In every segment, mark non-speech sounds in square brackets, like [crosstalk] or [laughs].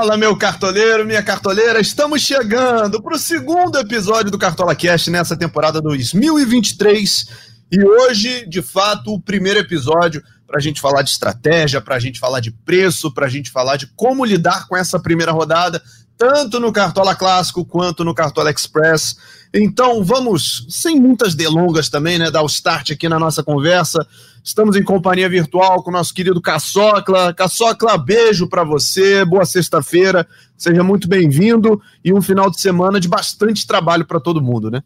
Fala, meu cartoleiro, minha cartoleira. Estamos chegando para o segundo episódio do Cartola Cast nessa temporada 2023. E hoje, de fato, o primeiro episódio para a gente falar de estratégia, para a gente falar de preço, para a gente falar de como lidar com essa primeira rodada, tanto no Cartola Clássico quanto no Cartola Express. Então vamos, sem muitas delongas também, né, dar o start aqui na nossa conversa. Estamos em companhia virtual com o nosso querido Caçocla. Caçocla, beijo para você, boa sexta-feira, seja muito bem-vindo e um final de semana de bastante trabalho para todo mundo, né?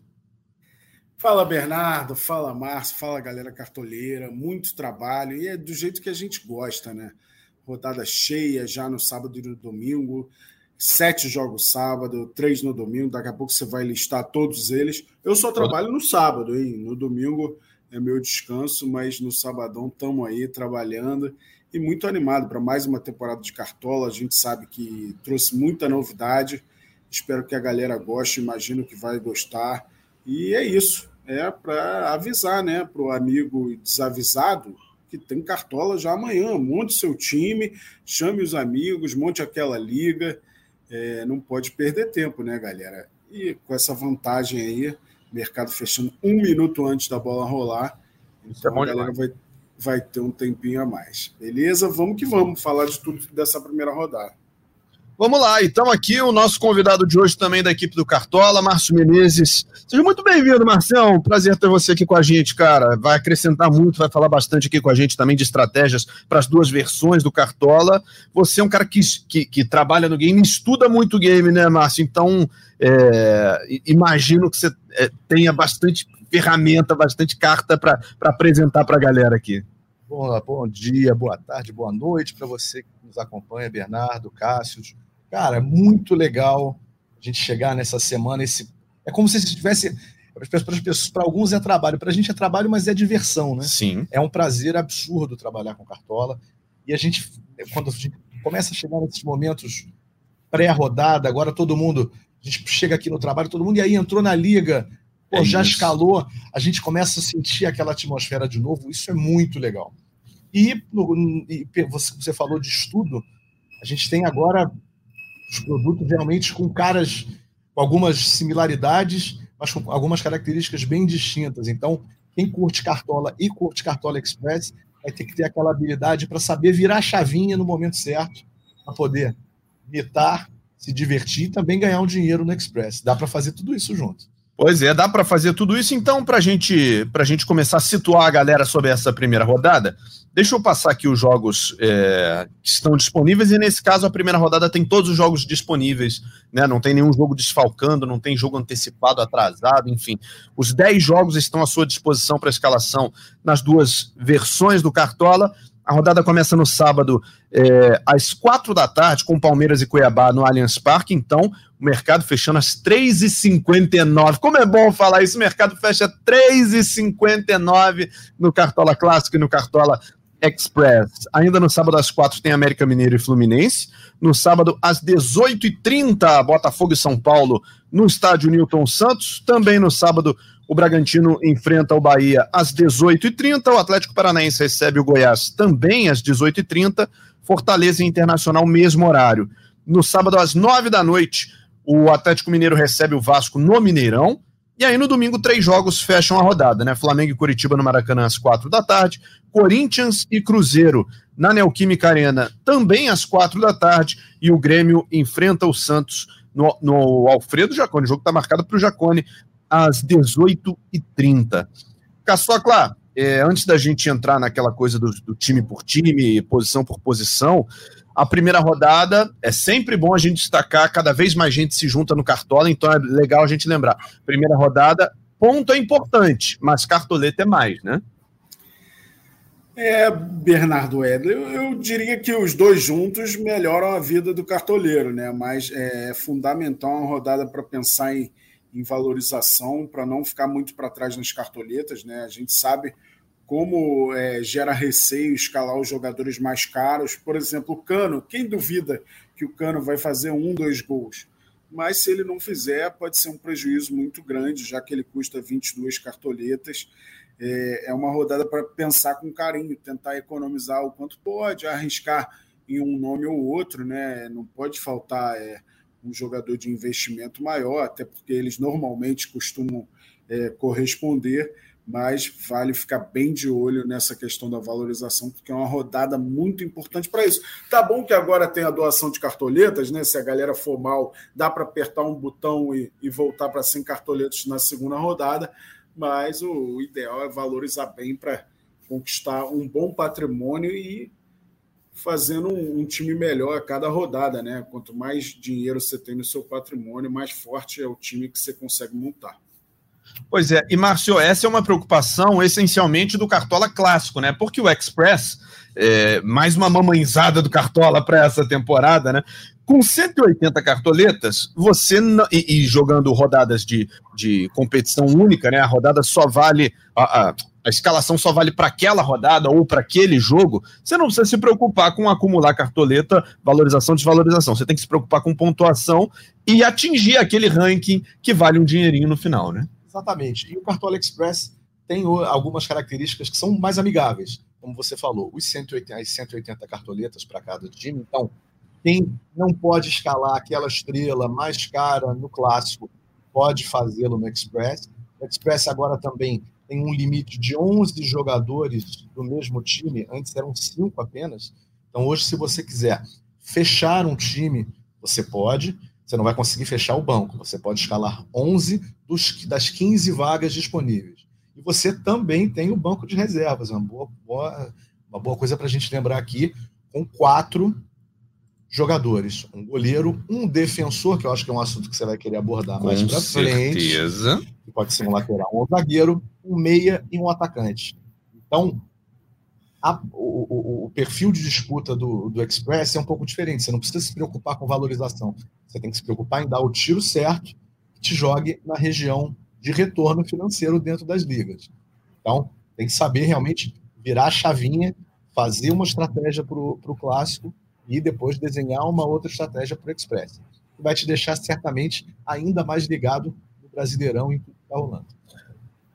Fala Bernardo, fala Márcio, fala galera cartoleira, muito trabalho e é do jeito que a gente gosta, né? Rodada cheia já no sábado e no domingo sete jogos sábado, três no domingo. Daqui a pouco você vai listar todos eles. Eu só trabalho no sábado, hein? No domingo é meu descanso, mas no sabadão estamos aí trabalhando e muito animado para mais uma temporada de Cartola. A gente sabe que trouxe muita novidade. Espero que a galera goste, imagino que vai gostar. E é isso. É para avisar, né, para o amigo desavisado que tem Cartola já amanhã. Monte seu time, chame os amigos, monte aquela liga é, não pode perder tempo, né, galera? E com essa vantagem aí, mercado fechando um minuto antes da bola rolar, então é a galera vai, vai ter um tempinho a mais. Beleza? Vamos que vamos falar de tudo dessa primeira rodada. Vamos lá, então aqui o nosso convidado de hoje também da equipe do Cartola, Márcio Menezes. Seja muito bem-vindo, Marcião. Prazer ter você aqui com a gente, cara. Vai acrescentar muito, vai falar bastante aqui com a gente também de estratégias para as duas versões do Cartola. Você é um cara que, que, que trabalha no game, estuda muito game, né, Márcio? Então, é, imagino que você é, tenha bastante ferramenta, bastante carta para apresentar para a galera aqui. Bom, bom dia, boa tarde, boa noite para você que nos acompanha, Bernardo, Cássio. Cara, muito legal a gente chegar nessa semana. Esse, é como se estivesse. Para alguns é trabalho, para a gente é trabalho, mas é diversão, né? Sim. É um prazer absurdo trabalhar com Cartola. E a gente, quando a gente começa a chegar nesses momentos pré-rodada, agora todo mundo, a gente chega aqui no trabalho, todo mundo, e aí entrou na liga, pô, é já isso. escalou, a gente começa a sentir aquela atmosfera de novo, isso é muito legal. E, no, e você falou de estudo, a gente tem agora os produtos realmente com caras com algumas similaridades, mas com algumas características bem distintas. Então, quem curte Cartola e curte Cartola Express vai ter que ter aquela habilidade para saber virar a chavinha no momento certo, para poder imitar, se divertir e também ganhar um dinheiro no Express. Dá para fazer tudo isso junto. Pois é, dá para fazer tudo isso. Então, para gente, a gente começar a situar a galera sobre essa primeira rodada, deixa eu passar aqui os jogos é, que estão disponíveis. E nesse caso, a primeira rodada tem todos os jogos disponíveis, né? Não tem nenhum jogo desfalcando, não tem jogo antecipado, atrasado, enfim. Os 10 jogos estão à sua disposição para escalação nas duas versões do Cartola. A rodada começa no sábado, é, às quatro da tarde, com Palmeiras e Cuiabá no Allianz Parque. Então, o mercado fechando às 3h59. Como é bom falar isso, o mercado fecha 3h59 no Cartola Clássico e no Cartola Express. Ainda no sábado às quatro tem América Mineiro e Fluminense. No sábado às 18h30, Botafogo e São Paulo no estádio Newton Santos. Também no sábado, o Bragantino enfrenta o Bahia às 18h30. O Atlético Paranaense recebe o Goiás também às 18h30. Fortaleza e Internacional, mesmo horário. No sábado, às 9 da noite, o Atlético Mineiro recebe o Vasco no Mineirão. E aí, no domingo, três jogos fecham a rodada, né? Flamengo e Curitiba no Maracanã às quatro da tarde, Corinthians e Cruzeiro na Neoquímica Arena também às quatro da tarde, e o Grêmio enfrenta o Santos no, no Alfredo Jacone. O jogo está marcado para o Jacone às 18h30. Caçocla, é, antes da gente entrar naquela coisa do, do, time por time, posição por posição, a primeira rodada é sempre bom a gente destacar, cada vez mais gente se junta no Cartola, então é legal a gente lembrar. Primeira rodada, ponto é importante, mas cartoleta é mais, né? É, Bernardo Edler, eu, eu, diria que os dois juntos melhoram a vida do cartoleiro, né? Mas é fundamental uma rodada para pensar em, em valorização, para não ficar muito para trás nas cartoletas, né? A gente sabe como é, gera receio escalar os jogadores mais caros. Por exemplo, o Cano, quem duvida que o Cano vai fazer um, dois gols? Mas se ele não fizer, pode ser um prejuízo muito grande, já que ele custa 22 cartoletas é, é uma rodada para pensar com carinho, tentar economizar o quanto pode, arriscar em um nome ou outro, né? Não pode faltar é, um jogador de investimento maior, até porque eles normalmente costumam é, corresponder, mas vale ficar bem de olho nessa questão da valorização, porque é uma rodada muito importante para isso. Tá bom que agora tem a doação de cartoletas, né? Se a galera for mal, dá para apertar um botão e, e voltar para 100 cartoletas na segunda rodada, mas o, o ideal é valorizar bem para conquistar um bom patrimônio e fazendo um, um, time melhor a cada rodada, né? Quanto mais dinheiro você tem no seu patrimônio, mais forte é o time que você consegue montar. Pois é, e Márcio, essa é uma preocupação essencialmente do Cartola clássico, né? Porque o Express, é, mais uma mamãezada do Cartola para essa temporada, né? Com 180 cartoletas, você e, e, jogando rodadas de, de competição única, né? A rodada só vale. A, a, a escalação só vale para aquela rodada ou para aquele jogo, você não precisa se preocupar com acumular cartoleta, valorização, desvalorização. Você tem que se preocupar com pontuação e atingir aquele ranking que vale um dinheirinho no final, né? Exatamente. E o Cartola Express tem algumas características que são mais amigáveis, como você falou, os 180, as 180 cartoletas para cada time. Então, quem não pode escalar aquela estrela mais cara no clássico pode fazê-lo no Express. O Express agora também tem um limite de 11 jogadores do mesmo time, antes eram 5 apenas. Então, hoje, se você quiser fechar um time, você pode, você não vai conseguir fechar o banco, você pode escalar 11 dos, das 15 vagas disponíveis. E você também tem o banco de reservas, uma boa, boa uma boa coisa para a gente lembrar aqui, com quatro jogadores, um goleiro, um defensor, que eu acho que é um assunto que você vai querer abordar mais para frente. certeza. Que pode ser um lateral, um zagueiro, um meia e um atacante. Então, a, o, o, o, perfil de disputa do, do Express é um pouco diferente. Você não precisa se preocupar com valorização. Você tem que se preocupar em dar o tiro certo que te jogue na região de retorno financeiro dentro das ligas. Então, tem que saber realmente virar a chavinha, fazer uma estratégia para o clássico e depois desenhar uma outra estratégia para o Express, que vai te deixar certamente ainda mais ligado no Brasileirão e está rolando.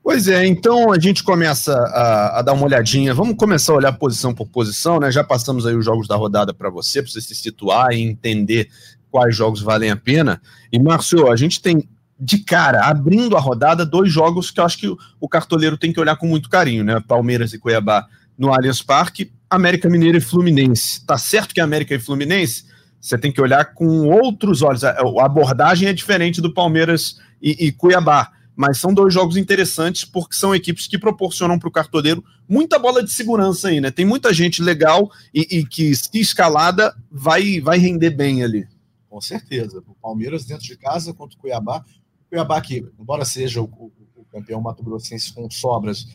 Pois é, então a gente começa a, a, dar uma olhadinha. Vamos começar a olhar posição por posição, né? Já passamos aí os jogos da rodada para você, para você se situar e entender quais jogos valem a pena. E, Márcio, a gente tem de cara, abrindo a rodada, dois jogos que eu acho que o cartoleiro tem que olhar com muito carinho, né? Palmeiras e Cuiabá no Allianz Parque América Mineira e Fluminense. Tá certo que América e Fluminense você tem que olhar com outros olhos. A abordagem é diferente do Palmeiras e, e Cuiabá, mas são dois jogos interessantes porque são equipes que proporcionam para o cartoleiro muita bola de segurança aí, né? Tem muita gente legal e, e, que, se escalada, vai, vai render bem ali. Com certeza. O Palmeiras dentro de casa contra o Cuiabá. Cuiabá, que, embora seja o, o, o campeão mato-grossense com sobras,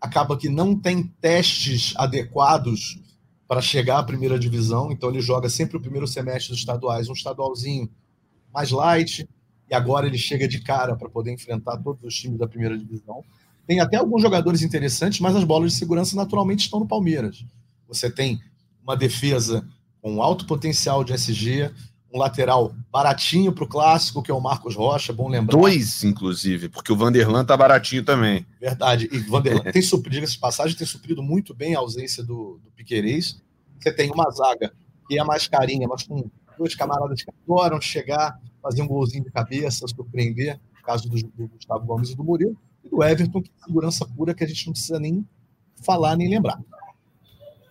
acaba que não tem testes adequados para chegar à primeira divisão, então ele joga sempre o primeiro semestre dos estaduais, um estadualzinho mais light, e agora ele chega de cara para poder enfrentar todos os times da primeira divisão. Tem até alguns jogadores interessantes, mas as bolas de segurança naturalmente estão no Palmeiras. Você tem uma defesa com alto potencial de SG, um lateral baratinho para o clássico, que é o Marcos Rocha, bom lembrar. Dois, inclusive, porque o Vanderlan tá baratinho também. Verdade. E Vanderlan [laughs] tem suprido, diga-se de passagem, tem suprido muito bem a ausência do, do Piquerez. Você tem uma zaga que é mais carinha, mas com dois camaradas que adoram chegar, fazer um golzinho de cabeça, surpreender, no caso do, do Gustavo Gomes e do Murilo, e do Everton, que é segurança pura que a gente não precisa nem falar nem lembrar.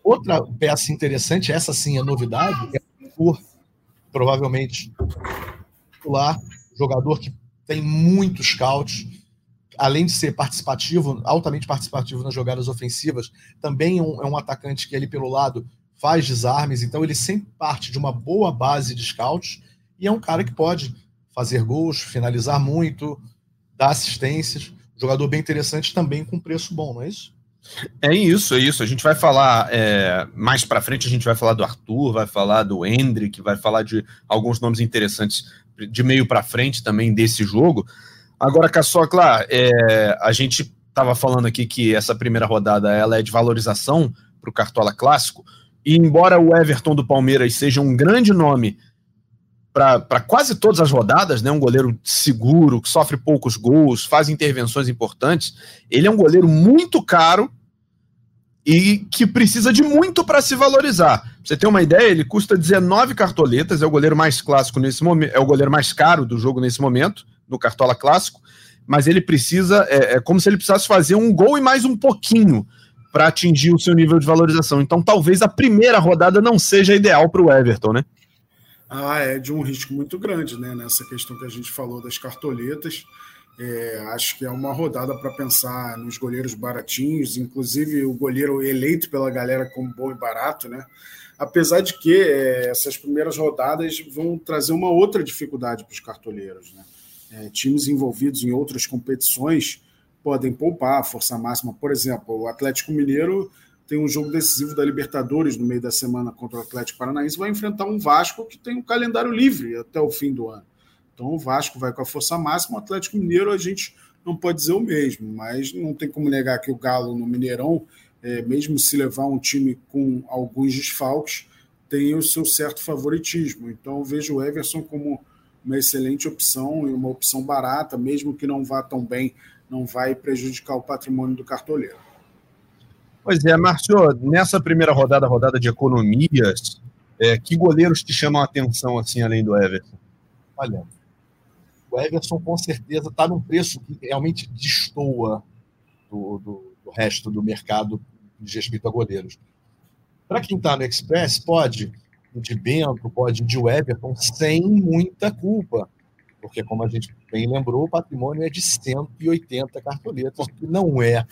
Outra peça interessante, essa sim é novidade, é o provavelmente titular, jogador que tem muitos scouts, além de ser participativo, altamente participativo nas jogadas ofensivas, também é um, é um atacante que ali pelo lado faz desarmes, então ele sempre parte de uma boa base de scouts e é um cara que pode fazer gols, finalizar muito, dar assistências, jogador bem interessante também com preço bom, não é isso? É isso, é isso. A gente vai falar é, mais para frente, a gente vai falar do Arthur, vai falar do Hendrick, vai falar de alguns nomes interessantes de meio para frente também desse jogo. Agora, Caçocla, é, a gente estava falando aqui que essa primeira rodada ela é de valorização para o Cartola Clássico, e embora o Everton do Palmeiras seja um grande nome para quase todas as rodadas, né? Um goleiro seguro, que sofre poucos gols, faz intervenções importantes. Ele é um goleiro muito caro e que precisa de muito para se valorizar. Pra você ter uma ideia, ele custa 19 cartoletas, é o goleiro mais clássico nesse momento, é o goleiro mais caro do jogo nesse momento, no Cartola Clássico, mas ele precisa, é, é como se ele precisasse fazer um gol e mais um pouquinho para atingir o seu nível de valorização. Então talvez a primeira rodada não seja ideal para o Everton, né? Ah, é de um risco muito grande, né? Nessa questão que a gente falou das cartoletas. É, acho que é uma rodada para pensar nos goleiros baratinhos, inclusive o goleiro eleito pela galera como bom e barato, né? Apesar de que é, essas primeiras rodadas vão trazer uma outra dificuldade para os cartoleiros, né? É, times envolvidos em outras competições podem poupar a força máxima. Por exemplo, o Atlético Mineiro tem um jogo decisivo da Libertadores no meio da semana contra o Atlético Paranaense, vai enfrentar um Vasco que tem um calendário livre até o fim do ano. Então o Vasco vai com a força máxima, o Atlético Mineiro a gente não pode dizer o mesmo, mas não tem como negar que o Galo no Mineirão, é, mesmo se levar um time com alguns desfalques, tem o seu certo favoritismo. Então vejo o Everson como uma excelente opção e uma opção barata, mesmo que não vá tão bem, não vai prejudicar o patrimônio do cartoleiro. Pois é, Márcio, nessa primeira rodada, rodada de economias, é, que goleiros te chamam a atenção assim, além do Everton? Olha, o Everson com certeza está num preço que realmente destoa do, do, do, resto do mercado de respeito a goleiros. Para quem está no Express, pode de Bento, pode de Everton, sem muita culpa. Porque, como a gente bem lembrou, o patrimônio é de 180 cartoletas, que não é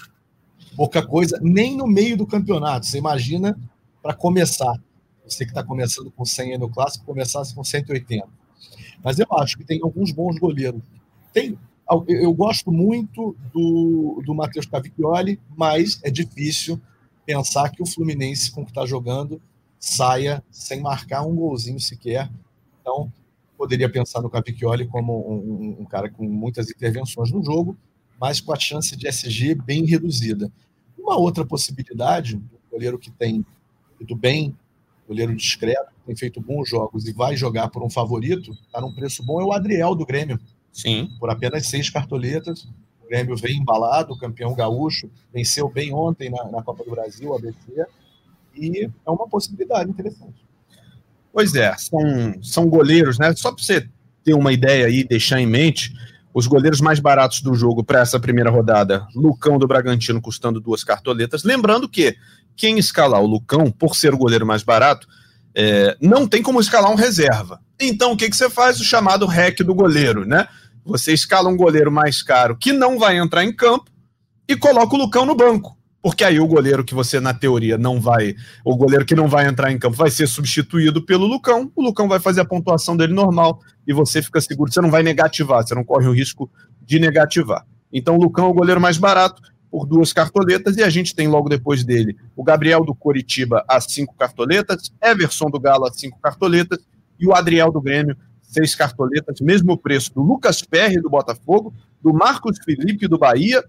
pouca coisa, nem no meio do campeonato. Você imagina para começar. Você que está começando com 100 no clássico, começasse com 180. Mas eu acho que tem alguns bons goleiros. Tem, eu gosto muito do, do Matheus Cavicchioli, mas é difícil pensar que o Fluminense, com o que está jogando, saia sem marcar um golzinho sequer. Então, poderia pensar no Cavicchioli como um, um, cara com muitas intervenções no jogo, mas com a chance de SG bem reduzida. Uma outra possibilidade, um goleiro que tem ido bem goleiro discreto, tem feito bons jogos e vai jogar por um favorito, está num preço bom, é o Adriel do Grêmio. Sim. Por apenas seis cartoletas. O Grêmio vem embalado, campeão gaúcho, venceu bem ontem na, na Copa do Brasil, ABC, e é uma possibilidade interessante. Pois é, são, são goleiros, né? Só para você ter uma ideia aí, deixar em mente, os goleiros mais baratos do jogo para essa primeira rodada, Lucão do Bragantino custando duas cartoletas. Lembrando que quem escalar o Lucão, por ser o goleiro mais barato, é, não tem como escalar um reserva. Então o que, que você faz? O chamado REC do goleiro, né? Você escala um goleiro mais caro que não vai entrar em campo e coloca o Lucão no banco. Porque aí o goleiro que você, na teoria, não vai. O goleiro que não vai entrar em campo vai ser substituído pelo Lucão. O Lucão vai fazer a pontuação dele normal e você fica seguro. Você não vai negativar, você não corre o risco de negativar. Então o Lucão é o goleiro mais barato por duas cartoletas, e a gente tem logo depois dele o Gabriel do Coritiba a cinco cartoletas, Everson do Galo a cinco cartoletas, e o Adriel do Grêmio, seis cartoletas, mesmo preço do Lucas Perry do Botafogo, do Marcos Felipe do Bahia,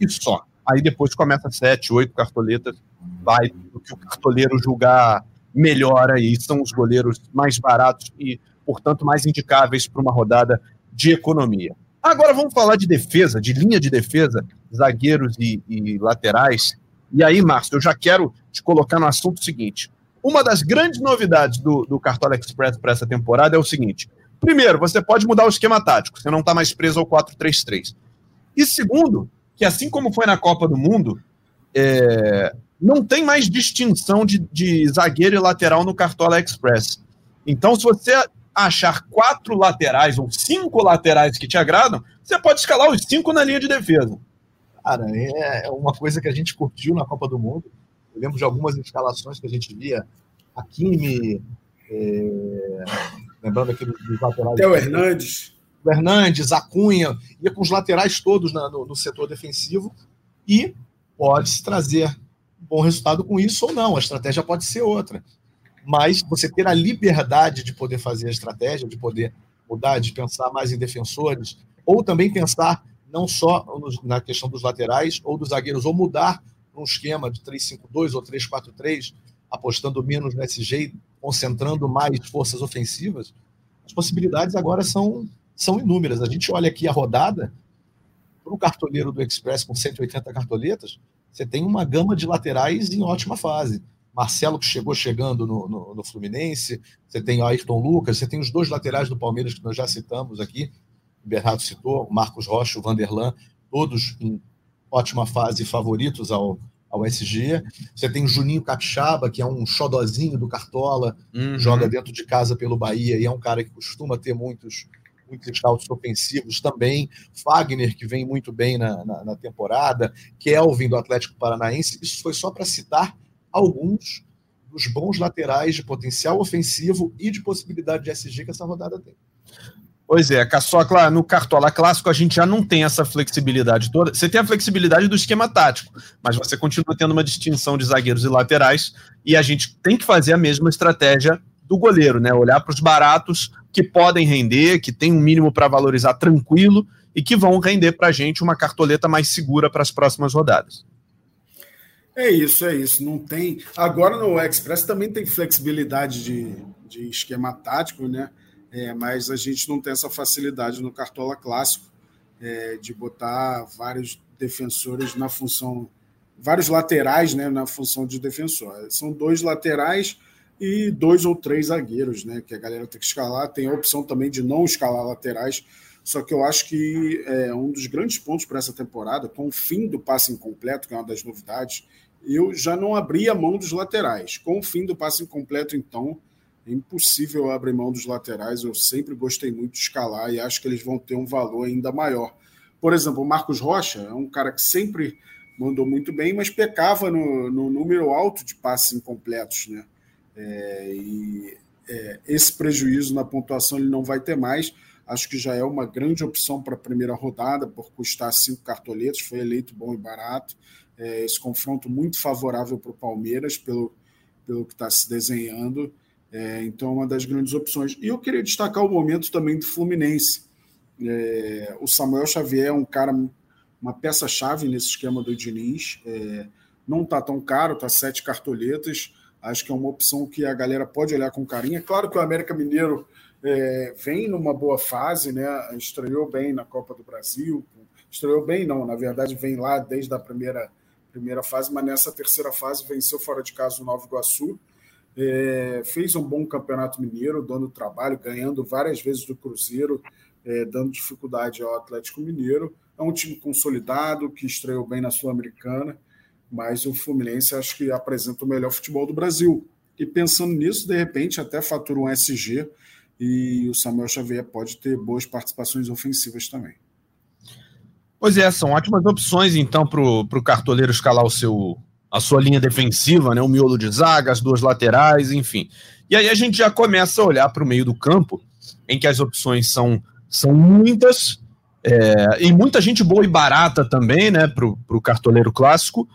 e só. Aí depois começa sete, oito cartoletas, vai do que o cartoleiro julgar melhor aí, são os goleiros mais baratos e, portanto, mais indicáveis para uma rodada de economia. Agora vamos falar de defesa, de linha de defesa, zagueiros e, e laterais. E aí, Márcio, eu já quero te colocar no assunto seguinte. Uma das grandes novidades do, do Cartola Express para essa temporada é o seguinte: primeiro, você pode mudar o esquema tático, você não está mais preso ao 4-3-3. E segundo, que assim como foi na Copa do Mundo, é, não tem mais distinção de, de zagueiro e lateral no Cartola Express. Então, se você achar quatro laterais ou cinco laterais que te agradam, você pode escalar os cinco na linha de defesa. Cara, é uma coisa que a gente curtiu na Copa do Mundo. Eu lembro de algumas escalações que a gente via. Hakimi, é... lembrando aqui dos laterais. Theo Hernandes. O Hernandes, Acunha, ia com os laterais todos na, no, no setor defensivo e pode-se trazer um bom resultado com isso ou não. A estratégia pode ser outra mas você ter a liberdade de poder fazer a estratégia, de poder mudar, de pensar mais em defensores, ou também pensar não só na questão dos laterais ou dos zagueiros, ou mudar um esquema de 3-5-2 ou 3-4-3, apostando menos no SG, concentrando mais forças ofensivas, as possibilidades agora são, são inúmeras. A gente olha aqui a rodada, para o cartoleiro do Express com 180 cartoletas, você tem uma gama de laterais em ótima fase. Marcelo, que chegou chegando no, no, no Fluminense, você tem o Ayrton Lucas, você tem os dois laterais do Palmeiras que nós já citamos aqui, o Bernardo citou, o Marcos Rocha, o Vanderlan, todos em ótima fase favoritos ao, ao SG. Você tem o Juninho Capixaba, que é um xodozinho do Cartola, uhum. joga dentro de casa pelo Bahia e é um cara que costuma ter muitos muitos scouts ofensivos também. Fagner, que vem muito bem na, na, na temporada. Kelvin, do Atlético Paranaense. Isso foi só para citar alguns dos bons laterais de potencial ofensivo e de possibilidade de SG que essa rodada tem. Pois é, Caçocla, no Cartola Clássico a gente já não tem essa flexibilidade toda. Você tem a flexibilidade do esquema tático, mas você continua tendo uma distinção de zagueiros e laterais, e a gente tem que fazer a mesma estratégia do goleiro, né? Olhar para os baratos que podem render, que tem um mínimo para valorizar tranquilo e que vão render para a gente uma cartoleta mais segura para as próximas rodadas. É isso, é isso. Não tem. Agora no Express também tem flexibilidade de, de esquema tático, né? É, mas a gente não tem essa facilidade no Cartola clássico é, de botar vários defensores na função, vários laterais, né, na função de defensor. São dois laterais e dois ou três zagueiros, né? Que a galera tem que escalar. Tem a opção também de não escalar laterais. Só que eu acho que é um dos grandes pontos para essa temporada, com o fim do passe incompleto, que é uma das novidades, eu já não abri a mão dos laterais. Com o fim do passe incompleto, então, é impossível abrir mão dos laterais. Eu sempre gostei muito de escalar e acho que eles vão ter um valor ainda maior. Por exemplo, o Marcos Rocha é um cara que sempre mandou muito bem, mas pecava no, no número alto de passes incompletos, né? É, e é, esse prejuízo na pontuação ele não vai ter mais. Acho que já é uma grande opção para a primeira rodada, por custar cinco cartoletas, foi eleito bom e barato. É, esse confronto muito favorável para o Palmeiras, pelo, pelo que está se desenhando. É, então, é uma das grandes opções. E eu queria destacar o momento também do Fluminense. É, o Samuel Xavier é um cara, uma peça-chave nesse esquema do Diniz. É, não está tão caro, está sete cartoletas Acho que é uma opção que a galera pode olhar com carinho. É claro que o América Mineiro é, vem numa boa fase, né? Estreou bem na Copa do Brasil. Estreou bem, não, na verdade, vem lá desde a primeira, primeira fase, mas nessa terceira fase venceu fora de casa o Nova Iguaçu. É, fez um bom campeonato mineiro, dando trabalho, ganhando várias vezes do Cruzeiro, é, dando dificuldade ao Atlético Mineiro. É um time consolidado que estreou bem na Sul-Americana mas o Fluminense acho que apresenta o melhor futebol do Brasil. E pensando nisso, de repente, até fatura um SG e o Samuel Xavier pode ter boas participações ofensivas também. Pois é, são ótimas opções, então, para o cartoleiro escalar o seu, a sua linha defensiva, né? o miolo de zaga, as duas laterais, enfim. E aí a gente já começa a olhar para o meio do campo, em que as opções são, são muitas, é, e muita gente boa e barata também, né, para o cartoleiro clássico.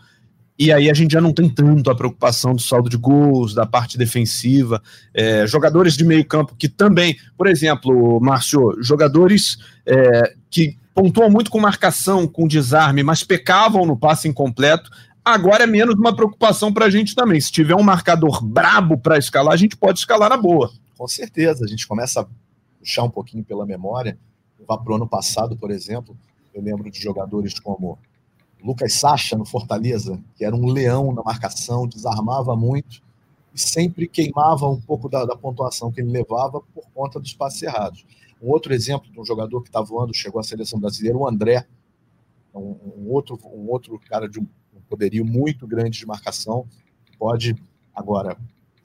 E aí a gente já não tem tanto a preocupação do saldo de gols, da parte defensiva. É, jogadores de meio campo que também, por exemplo, Márcio, jogadores é, que pontuam muito com marcação, com desarme, mas pecavam no passe incompleto. Agora é menos uma preocupação para a gente também. Se tiver um marcador brabo para escalar, a gente pode escalar na boa. Com certeza, a gente começa a puxar um pouquinho pela memória. Para o ano passado, por exemplo, eu lembro de jogadores como Lucas Sacha no Fortaleza, que era um leão na marcação, desarmava muito e sempre queimava um pouco da, da pontuação que ele levava por conta dos passes errados. Um outro exemplo de um jogador que está voando, chegou à seleção brasileira, o André, um, um, outro, um outro cara de um poderio muito grande de marcação, pode agora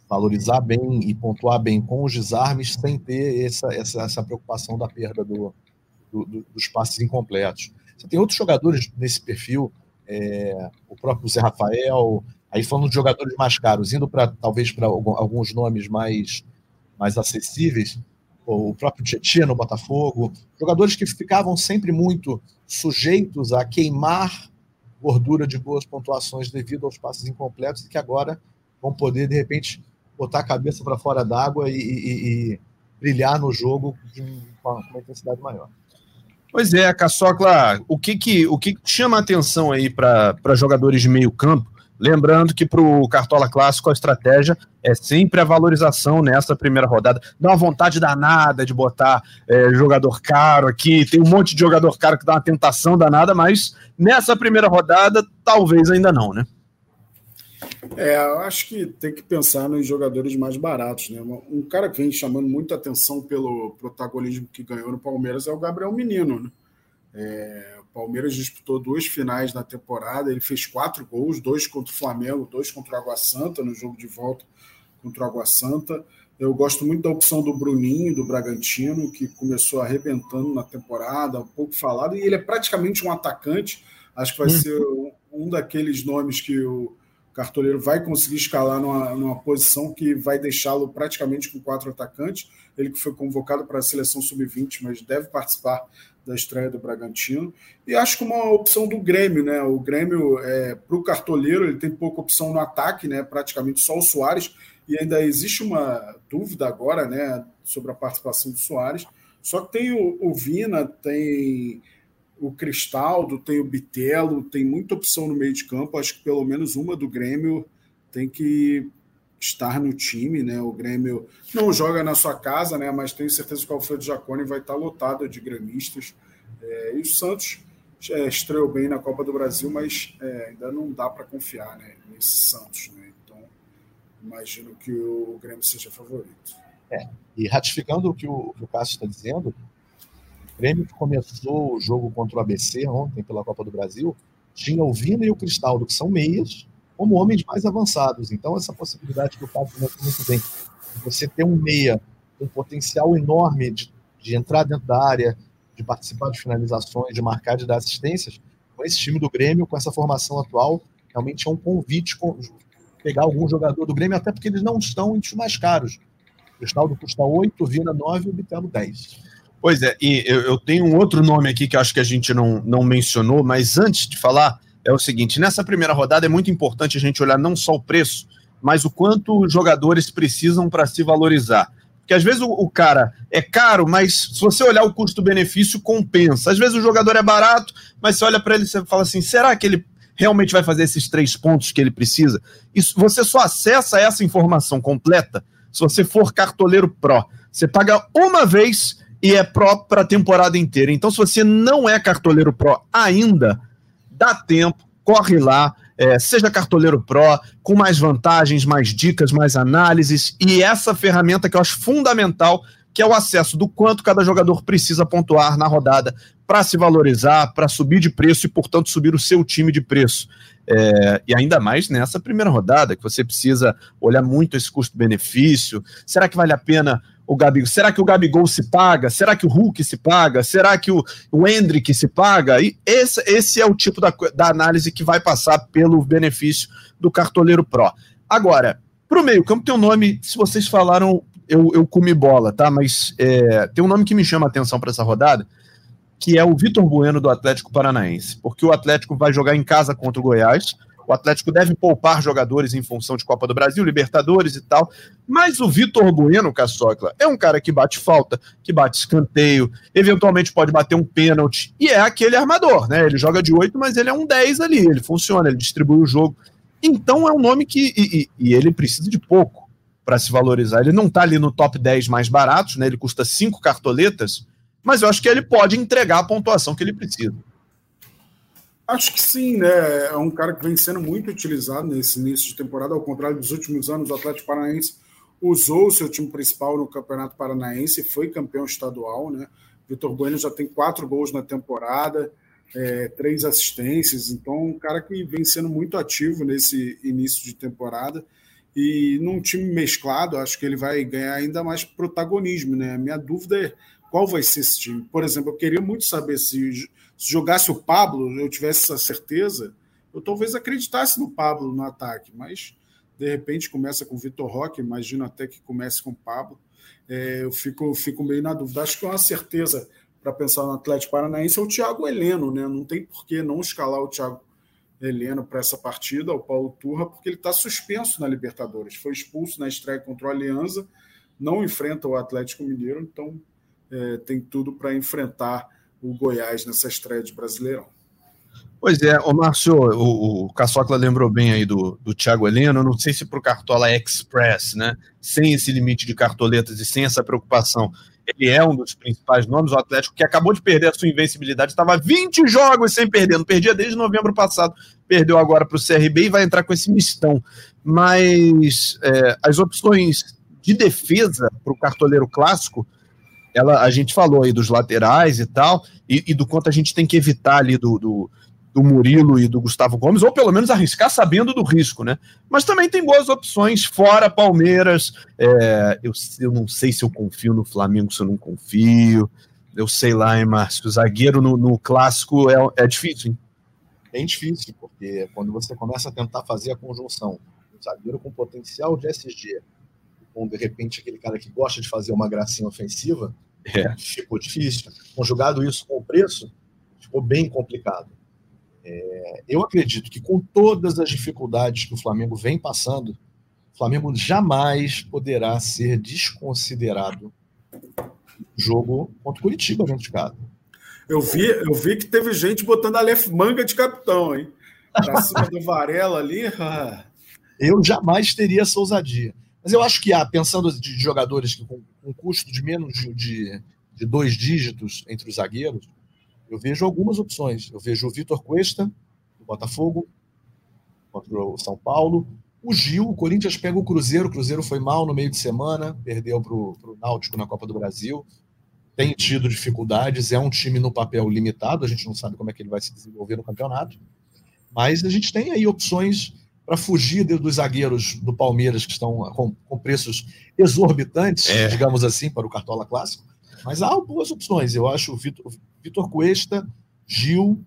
valorizar bem e pontuar bem com os desarmes sem ter essa, essa, essa preocupação da perda do, do, do, dos passes incompletos. Você tem outros jogadores nesse perfil, é, o próprio Zé Rafael, aí falando de jogadores mais caros, indo para talvez para alguns nomes mais, mais acessíveis, o próprio Tietchan no Botafogo, jogadores que ficavam sempre muito sujeitos a queimar gordura de boas pontuações devido aos passes incompletos e que agora vão poder, de repente, botar a cabeça para fora d'água e, e, e, brilhar no jogo com uma intensidade maior. Pois é, Caçocla, o que que, o que chama a atenção aí para jogadores de meio campo Lembrando que para o Cartola Clássico a estratégia é sempre a valorização nessa primeira rodada. Dá uma vontade danada de botar é, jogador caro aqui, tem um monte de jogador caro que dá uma tentação danada, mas nessa primeira rodada talvez ainda não, né? É, eu acho que tem que pensar nos jogadores mais baratos, né? Um cara que vem chamando muita atenção pelo protagonismo que ganhou no Palmeiras é o Gabriel Menino, né? É, o Palmeiras disputou duas finais na temporada, ele fez quatro gols, dois contra o Flamengo, dois contra o Água Santa, no jogo de volta contra o Água Santa. Eu gosto muito da opção do Bruninho, do Bragantino, que começou arrebentando na temporada, um pouco falado, e ele é praticamente um atacante. Acho que vai uhum. ser um daqueles nomes que o Cartoleiro vai conseguir escalar numa, numa posição que vai deixá-lo praticamente com quatro atacantes. Ele que foi convocado para a seleção sub-20, mas deve participar da estreia do Bragantino. E acho que uma opção do Grêmio, né? O Grêmio, é, para o cartoleiro, ele tem pouca opção no ataque, né? Praticamente só o Soares. E ainda existe uma dúvida agora, né? Sobre a participação do Soares. Só que tem o, o Vina, tem o Cristaldo, tem o Bitelo, tem muita opção no meio de campo. Acho que pelo menos uma do Grêmio tem que estar no time, né? O Grêmio não joga na sua casa, né? Mas tenho certeza que o Alfredo Jaconi vai estar lotado de gremistas. É, e o Santos é, estreou bem na Copa do Brasil, mas é, ainda não dá para confiar né, nesse Santos, né? Então imagino que o Grêmio seja favorito. É, e ratificando o que o, o Cássio está dizendo, Grêmio que começou o jogo contra o ABC ontem pela Copa do Brasil, tinha o Vina e o Cristaldo, que são meias, como homens mais avançados. Então, essa possibilidade que o Cássio mostra muito bem, você ter um meia com um potencial enorme de, de entrar dentro da área, de participar de finalizações, de marcar, de dar assistências, com esse time do Grêmio, com essa formação atual, realmente é um convite com, pegar algum jogador do Grêmio, até porque eles não estão entre os mais caros. O Cristaldo custa 8, o Vina 9 e o Bitelo 10. Pois é, e eu, eu, tenho um outro nome aqui que acho que a gente não, não mencionou, mas antes de falar, é o seguinte: nessa primeira rodada é muito importante a gente olhar não só o preço, mas o quanto os jogadores precisam para se valorizar. Porque às vezes o, o, cara é caro, mas se você olhar o custo-benefício, compensa. Às vezes o jogador é barato, mas você olha para ele e fala assim: será que ele realmente vai fazer esses três pontos que ele precisa? Isso, você só acessa essa informação completa se você for cartoleiro Pro. Você paga uma vez e é Pro para a temporada inteira. Então, se você não é cartoleiro Pro ainda, dá tempo, corre lá, é, seja cartoleiro Pro, com mais vantagens, mais dicas, mais análises, e essa ferramenta que eu acho fundamental, que é o acesso do quanto cada jogador precisa pontuar na rodada para se valorizar, para subir de preço e, portanto, subir o seu time de preço. É, e ainda mais nessa primeira rodada, que você precisa olhar muito esse custo-benefício. Será que vale a pena o Gabigol? Será que o Gabigol se paga? Será que o Hulk se paga? Será que o, o Hendrick se paga? E esse, esse é o tipo da, da análise que vai passar pelo benefício do cartoleiro Pro. Agora, para o meio-campo tem um nome, se vocês falaram, eu, eu comi bola, tá? Mas é, tem um nome que me chama a atenção para essa rodada, que é o Vitor Bueno do Atlético Paranaense, porque o Atlético vai jogar em casa contra o Goiás. O Atlético deve poupar jogadores em função de Copa do Brasil, Libertadores e tal. Mas o Vitor Bueno, Caçocla, é um cara que bate falta, que bate escanteio, eventualmente pode bater um pênalti. E é aquele armador, né? Ele joga de 8, mas ele é um 10 ali, ele funciona, ele distribui o jogo. Então é um nome que. E, e, e ele precisa de pouco para se valorizar. Ele não está ali no top 10 mais baratos, né? Ele custa 5 cartoletas, mas eu acho que ele pode entregar a pontuação que ele precisa. Acho que sim, né? É um cara que vem sendo muito utilizado nesse início de temporada, ao contrário dos últimos anos, o Atlético Paranaense usou o seu time principal no Campeonato Paranaense, foi campeão estadual, né? Vitor Bueno já tem quatro gols na temporada, é, três assistências, então um cara que vem sendo muito ativo nesse início de temporada e num time mesclado, acho que ele vai ganhar ainda mais protagonismo, né? A minha dúvida é qual vai ser esse time. Por exemplo, eu queria muito saber se se jogasse o Pablo, eu tivesse essa certeza, eu talvez acreditasse no Pablo no ataque, mas de repente começa com o Vitor Roque, imagino até que comece com o Pablo. É, eu fico, fico meio na dúvida. Acho que é uma certeza para pensar no Atlético Paranaense é o Thiago Heleno, né? Não tem por que não escalar o Thiago Heleno para essa partida, o Paulo Turra, porque ele está suspenso na Libertadores. Foi expulso na estreia contra o Aliança, não enfrenta o Atlético Mineiro, então é, tem tudo para enfrentar o Goiás nessa estreia de Brasileirão. Pois é, o Márcio, o, o Caçocla lembrou bem aí do, do Thiago Heleno, não sei se para o Cartola Express, né, sem esse limite de cartoletas e sem essa preocupação, ele é um dos principais nomes, o Atlético, que acabou de perder a sua invencibilidade, estava 20 jogos sem perder, não perdia desde novembro passado, perdeu agora para o CRB e vai entrar com esse mistão. Mas é, as opções de defesa para o cartoleiro clássico, ela, a gente falou aí dos laterais e tal, e, e do quanto a gente tem que evitar ali do, do do Murilo e do Gustavo Gomes, ou pelo menos arriscar sabendo do risco, né? Mas também tem boas opções fora Palmeiras. É, eu, eu não sei se eu confio no Flamengo, se eu não confio. Eu sei lá, hein, Márcio? Zagueiro no, no clássico é, é difícil, hein? Bem difícil, porque quando você começa a tentar fazer a conjunção, um zagueiro com potencial de SG, com de repente aquele cara que gosta de fazer uma gracinha ofensiva, é. ficou difícil. Conjugado isso com o preço, ficou bem complicado. É, eu acredito que com todas as dificuldades que o Flamengo vem passando, o Flamengo jamais poderá ser desconsiderado jogo contra o Curitiba dentro de casa. Eu vi, eu vi que teve gente botando a lef manga de capitão, hein? Pra cima do Varela ali. [laughs] eu jamais teria essa ousadia. Mas eu acho que há, pensando de jogadores que com um custo de menos de, de dois dígitos entre os zagueiros, eu vejo algumas opções. Eu vejo o Vitor Cuesta, do Botafogo, contra o São Paulo. O Gil, o Corinthians pega o Cruzeiro. O Cruzeiro foi mal no meio de semana, perdeu para o Náutico na Copa do Brasil. Tem tido dificuldades, é um time no papel limitado, a gente não sabe como é que ele vai se desenvolver no campeonato. Mas a gente tem aí opções para fugir dos zagueiros do Palmeiras que estão com, com preços exorbitantes, é. digamos assim, para o Cartola Clássico. Mas há boas opções. Eu acho o Vitor, Vitor Cuesta, Gil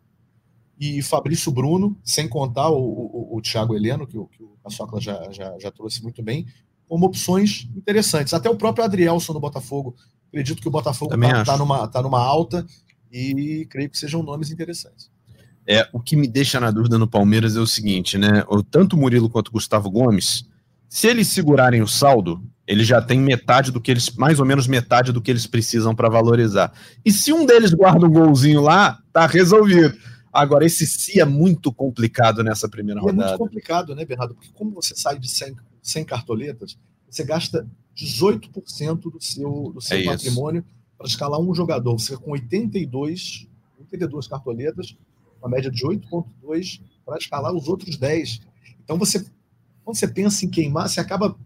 e Fabrício Bruno, sem contar o, o, o Thiago Heleno, que que o Caçocla já, já, já trouxe muito bem, como opções interessantes. Até o próprio Adrielson no Botafogo. Acredito que o Botafogo está tá numa, tá numa alta e creio que sejam nomes interessantes. É, o que me deixa na dúvida no Palmeiras é o seguinte, né? Tanto o Murilo quanto o Gustavo Gomes, se eles segurarem o saldo, ele já tem metade do que eles, mais ou menos metade do que eles precisam para valorizar. E se um deles guarda um golzinho lá, tá resolvido. Agora, esse se é muito complicado nessa primeira rodada. É muito complicado, né, Bernardo? Porque como você sai de 100, 100 cartoletas, você gasta 18% do seu, do seu é patrimônio para escalar um jogador. Você com 82, 82 cartoletas, uma média de 8,2 para escalar os outros 10. Então, você, quando você pensa em queimar, você acaba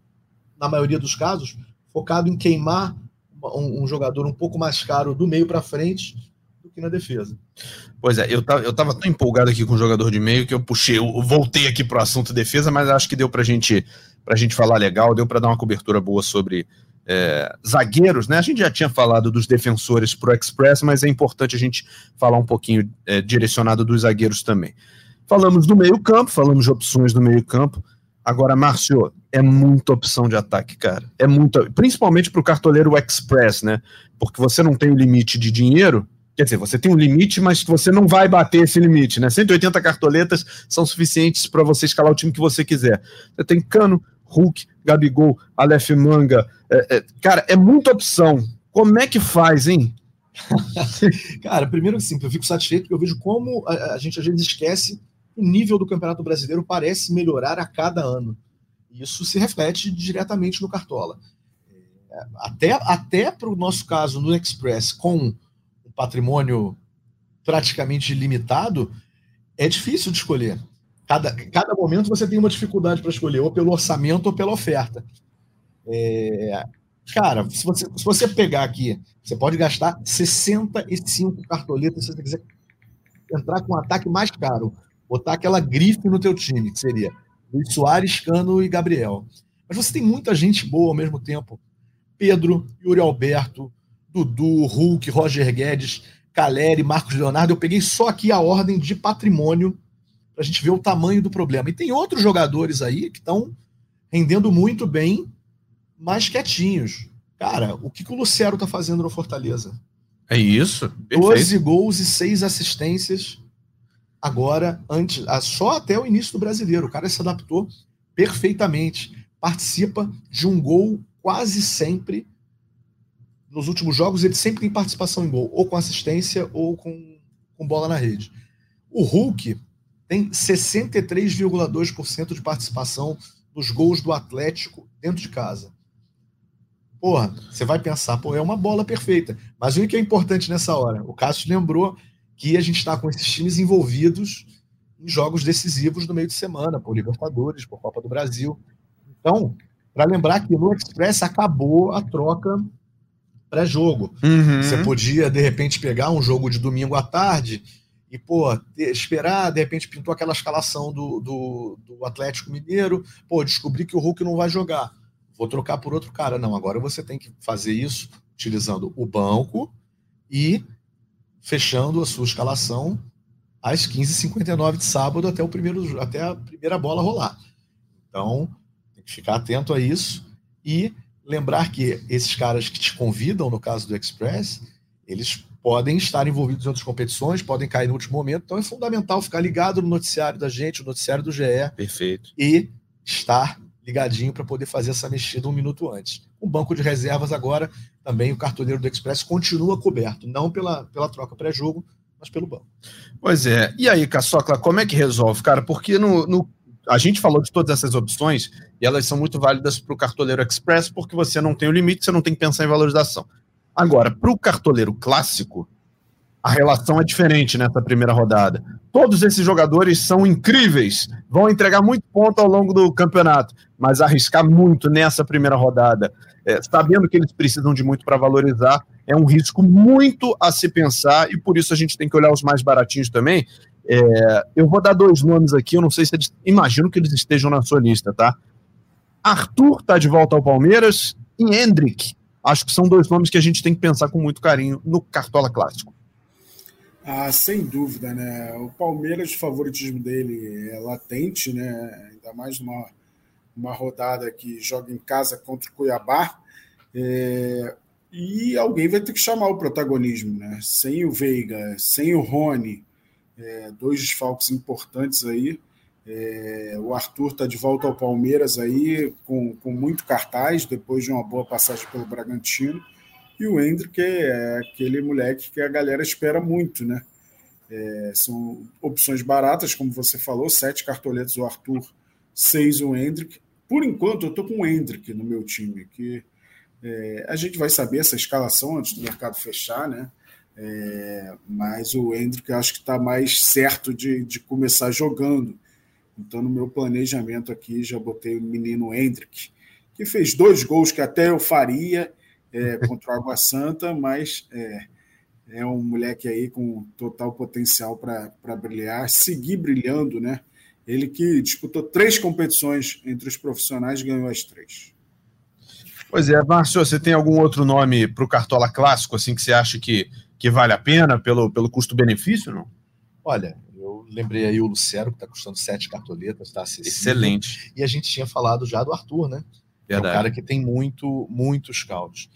na maioria dos casos, focado em queimar um, um jogador um pouco mais caro do meio para frente do que na defesa. Pois é, eu tava, eu tava tão empolgado aqui com o jogador de meio que eu puxei, eu voltei aqui pro assunto defesa, mas acho que deu pra gente, pra gente falar legal, deu para dar uma cobertura boa sobre é, zagueiros, né? A gente já tinha falado dos defensores pro Express, mas é importante a gente falar um pouquinho é, direcionado dos zagueiros também. Falamos do meio-campo, falamos de opções do meio-campo. Agora, Márcio, é muita opção de ataque, cara. É muita, principalmente para o cartoleiro Express, né? Porque você não tem o limite de dinheiro. Quer dizer, você tem um limite, mas você não vai bater esse limite, né? 180 cartoletas são suficientes para você escalar o time que você quiser. Você tem Cano, Hulk, Gabigol, Aleph Manga. É, é, cara, é muita opção. Como é que faz, hein? [laughs] cara, primeiro assim, eu fico satisfeito porque eu vejo como a, a gente às vezes esquece o nível do Campeonato Brasileiro parece melhorar a cada ano. Isso se reflete diretamente no Cartola. É, até, até para o nosso caso no Express, com um patrimônio praticamente limitado, é difícil de escolher. Cada, cada momento você tem uma dificuldade para escolher, ou pelo orçamento ou pela oferta. É, cara, se você, se você pegar aqui, você pode gastar 65 cartoletas se você quiser entrar com um ataque mais caro botar aquela grife no teu time, que seria Luiz Soares, Cano e Gabriel. Mas você tem muita gente boa ao mesmo tempo. Pedro, Yuri Alberto, Dudu, Hulk, Roger Guedes, Caleri, Marcos Leonardo. Eu peguei só aqui a ordem de patrimônio para a gente ver o tamanho do problema. E tem outros jogadores aí que estão rendendo muito bem, mas quietinhos. Cara, o que, que o Lucero está fazendo no Fortaleza? É isso. Perfeito. 12 gols e 6 assistências agora, antes, só até o início do brasileiro. O cara se adaptou perfeitamente. Participa de um gol quase sempre. Nos últimos jogos, ele sempre tem participação em gol, ou com assistência ou com, com bola na rede. O Hulk tem 63,2% de participação nos gols do Atlético dentro de casa. Porra, você vai pensar, pô, é uma bola perfeita. Mas o que é importante nessa hora? O Cássio lembrou que a gente está com esses times envolvidos em jogos decisivos no meio de semana, por Libertadores, por Copa do Brasil. Então, para lembrar que no Express acabou a troca pré-jogo. Uhum. Você podia, de repente, pegar um jogo de domingo à tarde e, pô, esperar, de repente pintou aquela escalação do, do, do, Atlético Mineiro, pô, descobri que o Hulk não vai jogar. Vou trocar por outro cara. Não, agora você tem que fazer isso utilizando o banco e fechando a sua escalação às 15h59 de sábado até, o primeiro, até a primeira bola rolar. Então, tem que ficar atento a isso e lembrar que esses caras que te convidam, no caso do Express, eles podem estar envolvidos em outras competições, podem cair no último momento, então é fundamental ficar ligado no noticiário da gente, o noticiário do GE. Perfeito. E estar ligadinho para poder fazer essa mexida um minuto antes. O banco de reservas agora, também o cartoleiro do Express continua coberto, não pela, pela troca pré-jogo, mas pelo banco. Pois é. E aí, Caçocla, como é que resolve, cara? Porque no, no a gente falou de todas essas opções e elas são muito válidas para o cartoleiro express porque você não tem o limite, você não tem que pensar em valorização. Agora, para o cartoleiro clássico, a relação é diferente nessa primeira rodada. Todos esses jogadores são incríveis, vão entregar muito ponto ao longo do campeonato, mas arriscar muito nessa primeira rodada, é, sabendo que eles precisam de muito para valorizar, é um risco muito a se pensar e por isso a gente tem que olhar os mais baratinhos também. É, eu vou dar dois nomes aqui, eu não sei se eles. Imagino que eles estejam na sua lista, tá? Arthur tá de volta ao Palmeiras e Hendrick. Acho que são dois nomes que a gente tem que pensar com muito carinho no Cartola Clássico. Ah, sem dúvida, né? O Palmeiras, o favoritismo dele é latente, né? Ainda mais numa uma rodada que joga em casa contra o Cuiabá. É, e alguém vai ter que chamar o protagonismo, né? Sem o Veiga, sem o Rony, é, dois desfalques importantes aí. É, o Arthur está de volta ao Palmeiras aí com, com muito cartaz, depois de uma boa passagem pelo Bragantino. E o Hendrick é aquele moleque que a galera espera muito, né? É, são opções baratas, como você falou, sete cartoletas o Arthur, seis o Hendrick. Por enquanto, eu estou com o Hendrick no meu time, que é, a gente vai saber essa escalação antes do mercado fechar, né? É, mas o Hendrick acho que está mais certo de, de começar jogando. Então, no meu planejamento aqui, já botei o menino Hendrick, que fez dois gols que até eu faria é, [laughs] contra o Água Santa, mas é, é um moleque aí com total potencial para brilhar, seguir brilhando, né? Ele que disputou três competições entre os profissionais ganhou as três. Pois é, Márcio, você tem algum outro nome para o Cartola Clássico, assim, que você acha que, que vale a pena pelo, pelo custo-benefício, não? Olha, lembrei aí o Lucero, que está custando sete cartoletas, tá acessível. Excelente. E a gente tinha falado já do Arthur, né? Verdade. É um cara que tem muito, muitos scouts.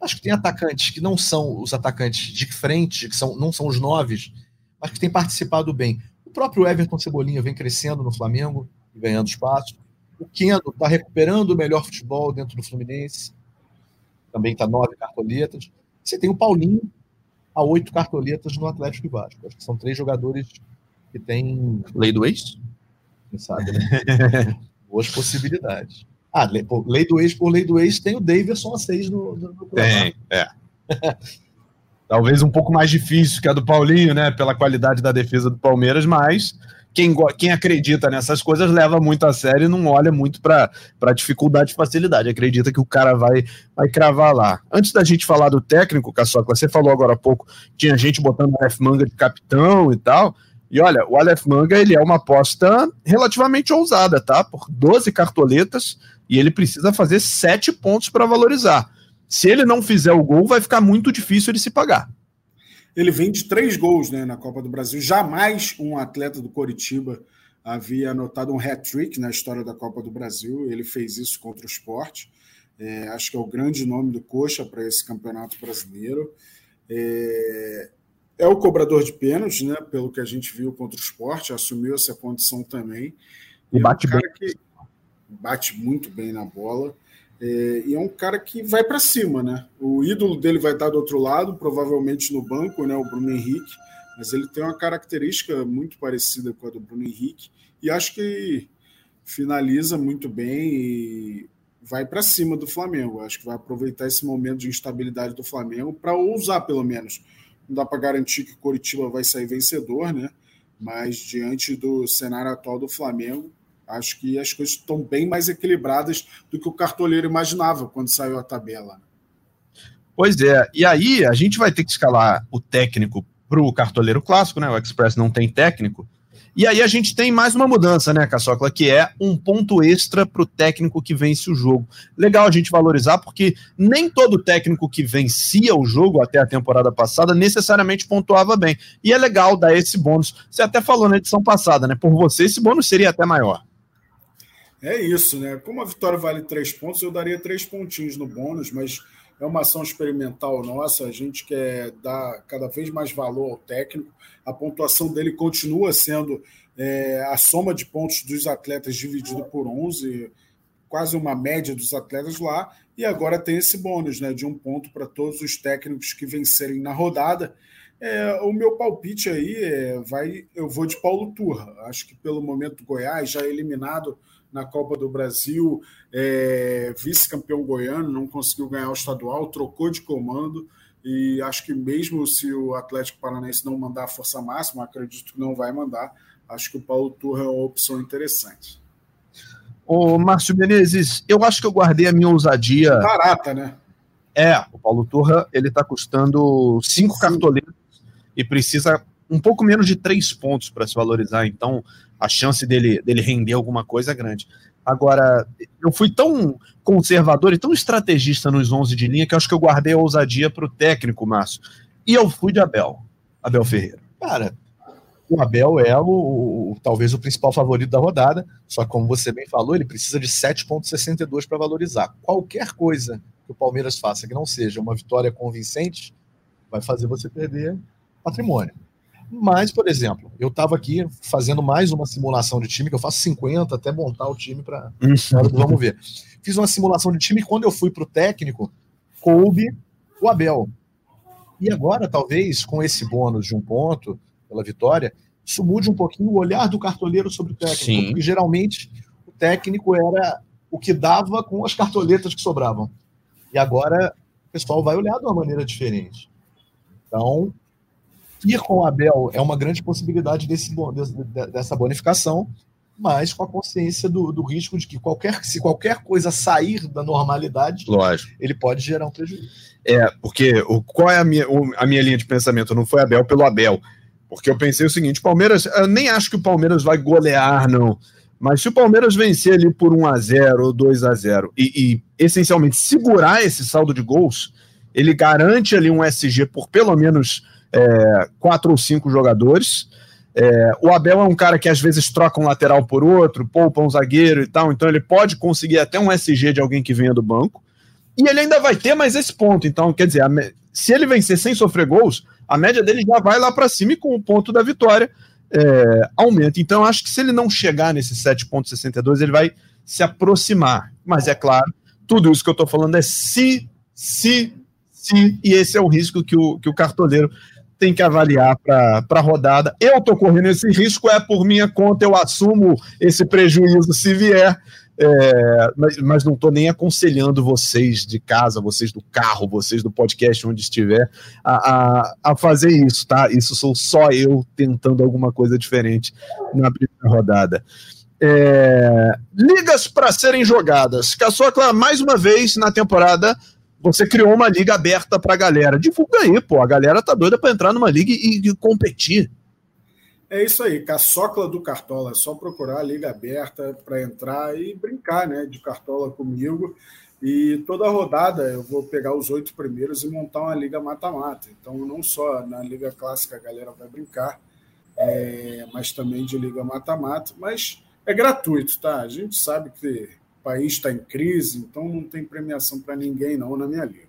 Acho que tem atacantes que não são os atacantes de frente, que são, não são os noves, mas que têm participado bem. O próprio Everton Cebolinha vem crescendo no Flamengo, ganhando espaço. O Keno está recuperando o melhor futebol dentro do Fluminense. Também está nove cartoletas. Você tem o Paulinho a oito cartoletas no Atlético e Vasco. Acho que são três jogadores que têm. Lei do ex? Quem sabe, né? [laughs] Boas possibilidades. Ah, lei, lei, do ex por lei do ex tem o Davidson a seis no, no, no Tem, é. Talvez um pouco mais difícil que a do Paulinho, né? Pela qualidade da defesa do Palmeiras, mas quem, quem acredita nessas coisas leva muito a sério e não olha muito para dificuldade e facilidade. Acredita que o cara vai, vai cravar lá. Antes da gente falar do técnico, Caçoca, você falou agora há pouco, tinha gente botando o Aleph Manga de capitão e tal. E olha, o Aleph Manga ele é uma aposta relativamente ousada, tá? Por 12 cartoletas e ele precisa fazer 7 pontos para valorizar. Se ele não fizer o gol, vai ficar muito difícil ele se pagar. Ele vem de três gols né, na Copa do Brasil. Jamais um atleta do Coritiba havia anotado um hat-trick na história da Copa do Brasil. Ele fez isso contra o esporte. É, acho que é o grande nome do Coxa para esse campeonato brasileiro. É, é, o cobrador de pênaltis, né? Pelo que a gente viu contra o esporte, assumiu essa condição também. E, e bate é um bem. Que bate muito bem na bola. É, e é um cara que vai para cima, né? O ídolo dele vai estar do outro lado, provavelmente no banco, né? O Bruno Henrique, mas ele tem uma característica muito parecida com a do Bruno Henrique e acho que finaliza muito bem e vai para cima do Flamengo. Acho que vai aproveitar esse momento de instabilidade do Flamengo para ousar, pelo menos. Não dá para garantir que Coritiba vai sair vencedor, né? Mas diante do cenário atual do Flamengo, acho que as coisas estão bem mais equilibradas do que o cartoleiro imaginava quando saiu a tabela. Pois é, e aí a gente vai ter que escalar o técnico para o cartoleiro clássico, né? O Express não tem técnico. E aí a gente tem mais uma mudança, né, Caçocla, que é um ponto extra para o técnico que vence o jogo. Legal a gente valorizar, porque nem todo técnico que vencia o jogo até a temporada passada necessariamente pontuava bem. E é legal dar esse bônus. Você até falou na edição passada, né? Por você, esse bônus seria até maior. É isso, né? Como a vitória vale três pontos, eu daria três pontinhos no bônus, mas é uma ação experimental nossa, a gente quer dar cada vez mais valor ao técnico. A pontuação dele continua sendo é, a soma de pontos dos atletas dividido por 11, quase uma média dos atletas lá, e agora tem esse bônus né, de um ponto para todos os técnicos que vencerem na rodada. É, o meu palpite aí é, vai, eu vou de Paulo Turra. Acho que pelo momento Goiás já eliminado na Copa do Brasil, é, vice-campeão goiano, não conseguiu ganhar o estadual, trocou de comando. E acho que mesmo se o Atlético Paranaense não mandar a força máxima, acredito que não vai mandar, acho que o Paulo Turra é uma opção interessante. Ô, Márcio Menezes, eu acho que eu guardei a minha ousadia. Barata, né? É, o Paulo Turra, ele tá custando cinco cartoleiros e precisa um pouco menos de três pontos para se valorizar. Então, a chance dele, dele render alguma coisa é grande. Agora, eu fui tão conservador e tão estrategista nos 11 de linha que acho que eu guardei a ousadia para o técnico, Márcio. E eu fui de Abel, Abel Ferreira. Cara, o Abel é o, o, talvez o principal favorito da rodada, só que como você bem falou, ele precisa de 7,62 para valorizar. Qualquer coisa que o Palmeiras faça que não seja uma vitória convincente vai fazer você perder patrimônio. Mas, por exemplo, eu estava aqui fazendo mais uma simulação de time, que eu faço 50 até montar o time para. Vamos ver. Fiz uma simulação de time e quando eu fui para o técnico, coube o Abel. E agora, talvez, com esse bônus de um ponto pela vitória, isso mude um pouquinho o olhar do cartoleiro sobre o técnico. Sim. Porque geralmente o técnico era o que dava com as cartoletas que sobravam. E agora o pessoal vai olhar de uma maneira diferente. Então, ir com o Abel é uma grande possibilidade desse, dessa bonificação, mas com a consciência do, do, risco de que qualquer, se qualquer coisa sair da normalidade, Lógico. ele pode gerar um prejuízo. É, porque o, qual é a minha, a minha linha de pensamento? Não foi Abel pelo Abel. Porque eu pensei o seguinte: Palmeiras, eu nem acho que o Palmeiras vai golear, não. Mas se o Palmeiras vencer ali por 1 a 0 ou 2 a 0 e, e essencialmente segurar esse saldo de gols, ele garante ali um SG por pelo menos é, quatro ou cinco jogadores. É, o Abel é um cara que às vezes troca um lateral por outro, poupa um zagueiro e tal, então ele pode conseguir até um SG de alguém que venha do banco. E ele ainda vai ter mais esse ponto. Então, quer dizer, se ele vencer sem sofrer gols, a média dele já vai lá para cima e com o ponto da vitória é, aumenta. Então, acho que se ele não chegar nesse 7,62, ele vai se aproximar. Mas é claro, tudo isso que eu estou falando é se, se, se, e esse é o risco que o, que o cartoleiro tem que avaliar para a rodada. Eu estou correndo esse risco, é por minha conta, eu assumo esse prejuízo se vier, é, mas, mas, não estou nem aconselhando vocês de casa, vocês do carro, vocês do podcast, onde estiver, a, a, a fazer isso, tá? Isso sou só eu tentando alguma coisa diferente na primeira rodada. É, ligas para serem jogadas. Caçocla, mais uma vez na temporada, você criou uma liga aberta pra galera. Divulga aí, pô. A galera tá doida pra entrar numa liga e, e competir. É isso aí, caçocla do Cartola. É só procurar a liga aberta para entrar e brincar, né? De Cartola comigo. E toda rodada eu vou pegar os oito primeiros e montar uma liga mata-mata. Então, não só na liga clássica a galera vai brincar, é, mas também de liga mata-mata. Mas é gratuito, tá? A gente sabe que país está em crise, então não tem premiação para ninguém não na minha liga.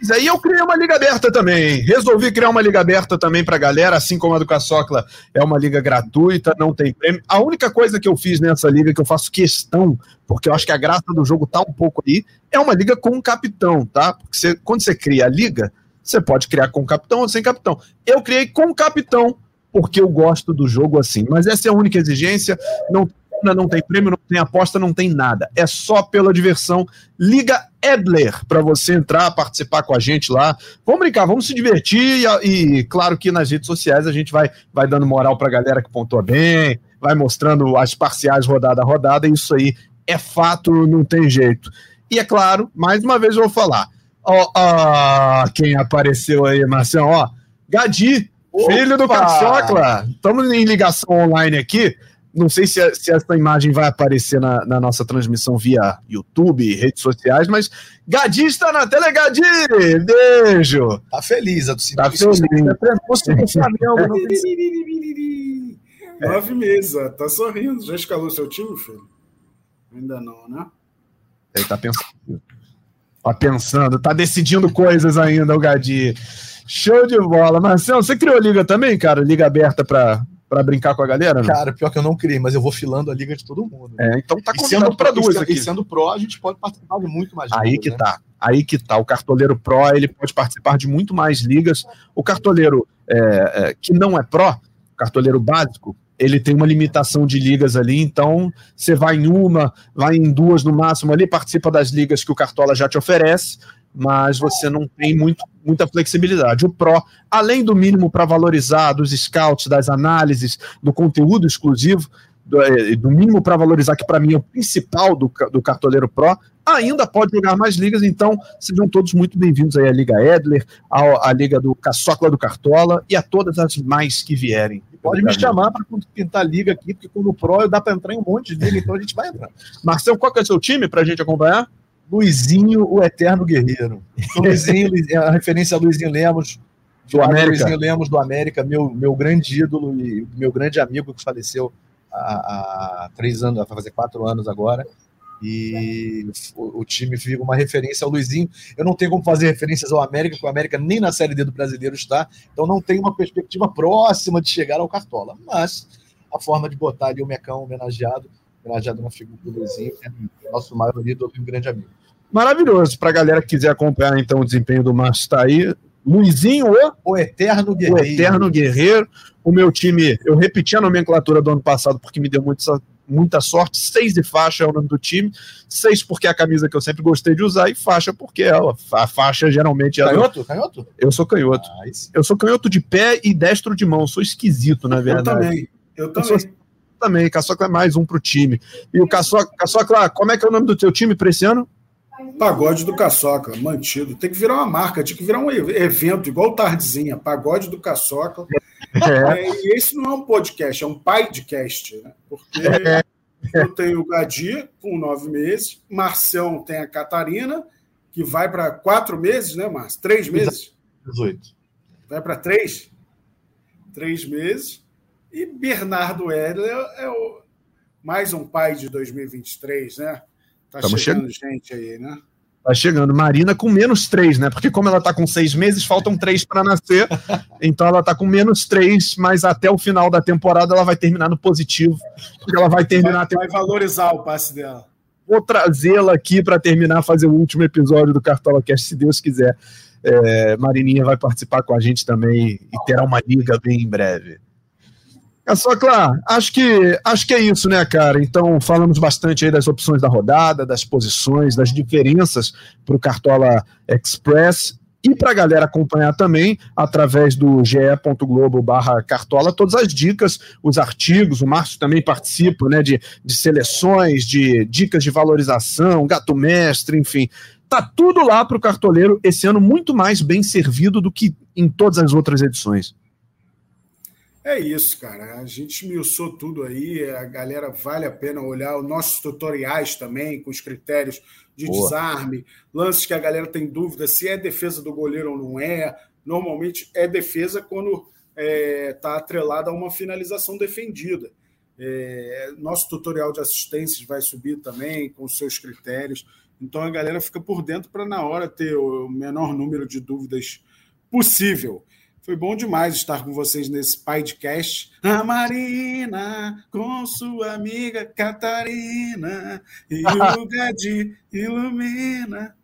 Mas aí eu criei uma liga aberta também. Resolvi criar uma liga aberta também para a galera, assim como a do Caçocla é uma liga gratuita, não tem prêmio. A única coisa que eu fiz nessa liga que eu faço questão, porque eu acho que a graça do jogo tá um pouco aí, é uma liga com um capitão, tá? Porque você, quando você cria a liga, Você pode criar com capitão ou sem capitão. Eu criei com capitão, porque eu gosto do jogo assim. Mas essa é a única exigência. Não não tem prêmio, não tem aposta, não tem nada. É só pela diversão. Liga Edler para você entrar, participar com a gente lá. Vamos brincar, vamos se divertir e, e, claro que nas redes sociais a gente vai, vai dando moral para a galera que pontua bem, vai mostrando as parciais rodada a rodada. Isso aí é fato, não tem jeito. E é claro, mais uma vez eu vou falar. Ó, ó quem apareceu aí, Marcelo, ó. Gadi, Opa! filho do Caçocla. Estamos em ligação online aqui. Não sei se, se essa imagem vai aparecer na, na, nossa transmissão via YouTube, redes sociais, mas Gadi está na tela, Gadi! Beijo! Tá feliz, a Tá feliz. Nove meses, tá sorrindo. Já escalou seu time, filho? Ainda não, né? Ele tá pensando. Tá pensando, tá decidindo coisas ainda, o Gadi. Show de bola. Marcelo, você criou liga também, cara? Liga aberta para para brincar com a galera? Não? Cara, pior que eu não criei, mas eu vou filando a liga de todo mundo. Né? É, então tá convidado para duas aqui. E sendo pro, a gente pode participar de muito mais ligas, Aí que né? tá. Aí que tá. O cartoleiro pro, ele pode participar de muito mais ligas. O cartoleiro é, é, que não é pro, cartoleiro básico, ele tem uma limitação de ligas ali, então você vai em uma, vai em duas no máximo ali, participa das ligas que o Cartola já te oferece, mas você não tem muito, muita flexibilidade. O Pro, além do mínimo para valorizar, dos scouts, das análises, do conteúdo exclusivo, do, eh, do mínimo para valorizar, que para mim é o principal do, do Cartoleiro Pro, ainda pode jogar mais ligas, então sejam todos muito bem-vindos aí à Liga Edler, à, à Liga do Caçocla do Cartola e a todas as mais que vierem. Pode me chamar para pintar liga aqui, porque como Pro dá para entrar em um monte de liga, então a gente vai entrar. Marcelo, qual que é o seu time para a gente acompanhar? Luizinho, o Eterno Guerreiro. Luizinho, [laughs] a referência a Luizinho Lemos, do América. Luizinho Lemos do América, meu, meu grande ídolo e meu grande amigo que faleceu há, há três anos, vai fazer quatro anos agora. E o, o, time fica uma referência ao Luizinho. Eu não tenho como fazer referências ao América, porque o América nem na Série D do brasileiro está, então não tem uma perspectiva próxima de chegar ao Cartola. Mas a forma de botar ali o Mecão homenageado homenageado na figura do Luizinho, que é nosso maior ídolo e um grande amigo. Maravilhoso. Para a galera que quiser acompanhar então o desempenho do Márcio está aí. Luizinho, o, o Eterno Guerreiro. O Eterno Guerreiro. O meu time, eu repeti a nomenclatura do ano passado porque me deu muita, muita sorte. Seis de faixa é o nome do time. Seis porque é a camisa que eu sempre gostei de usar e faixa porque é a faixa geralmente é. Canhoto? Do... Canhoto? Eu sou canhoto. Ah, eu sou canhoto de pé e destro de mão. Sou esquisito, na verdade. Eu também. Eu também. Eu sou também. Caçocla é mais um pro time. E o Caçocla, Caçocla, como é que é o nome do teu time para esse ano? Pagode do Caçocla, mantido. Tem que virar uma marca, tinha que virar um evento, igual Tardezinha, Pagode do Caçocla. É. É, e esse não é um podcast, é um podcast, né? Porque é. eu tenho o Gadi com nove meses, Marcelo tem a Catarina, que vai para quatro meses, né, Márcio? Três meses? 18. Vai para três? Três meses. E Bernardo Edler é o, mais um pai de 2023, né? Tá Estamos chegando, chegando gente aí, né? Tá chegando. Marina com menos três, né? Porque como ela tá com seis meses, faltam três para nascer. então ela tá com menos três, mas até o final da temporada ela vai terminar no positivo. Porque ela vai terminar. Vai, vai valorizar o passe dela. Vou trazê-la aqui para terminar, fazer o último episódio do Cartola Cast, se Deus quiser. É, Marininha vai participar com a gente também e terá uma liga bem em breve. É só, claro, acho que, acho que é isso, né, cara? Então, falamos bastante aí das opções da rodada, das posições, das diferenças para o Cartola Express e para a galera acompanhar também através do ge.globo barra cartola todas as dicas, os artigos, o Márcio também participa né, de, de seleções, de dicas de valorização, gato mestre, enfim. Tá tudo lá para o cartoleiro esse ano muito mais bem servido do que em todas as outras edições. É isso, cara. A gente esmiuçou tudo aí. A galera vale a pena olhar os nossos tutoriais também, com os critérios de Boa. desarme, lances que a galera tem dúvida se é defesa do goleiro ou não é. Normalmente é defesa quando está é, tá atrelada a uma finalização defendida. É, nosso tutorial de assistências vai subir também com os seus critérios. Então a galera fica por dentro para na hora ter o menor número de dúvidas possível. Foi bom demais estar com vocês nesse podcast. A Marina com sua amiga Catarina e o [laughs] Gadi ilumina.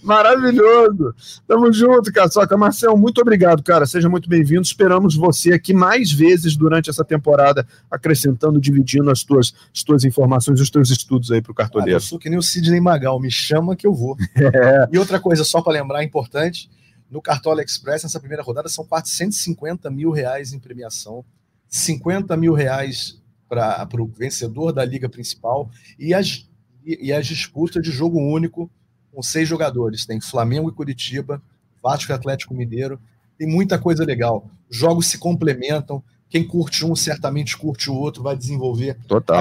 Maravilhoso. Tamo junto, Caçoca. Marcel, muito obrigado, cara. Seja muito bem-vindo. Esperamos você aqui mais vezes durante essa temporada, acrescentando, dividindo as tuas, as tuas informações, os teus estudos aí pro cartoleiro. Ah, eu sou que nem o Sidney Magal, me chama que eu vou. [laughs] É. E outra coisa, só para lembrar, importante, no Cartola Express, nessa primeira rodada, são 450 mil reais em premiação, 50 mil reais para o vencedor da liga principal e as, e, e as disputas de jogo único com seis jogadores. Tem Flamengo e Curitiba, Vasco e Atlético Mineiro. Tem muita coisa legal. Jogos se complementam. Quem curte um certamente curte o outro, vai desenvolver. Total.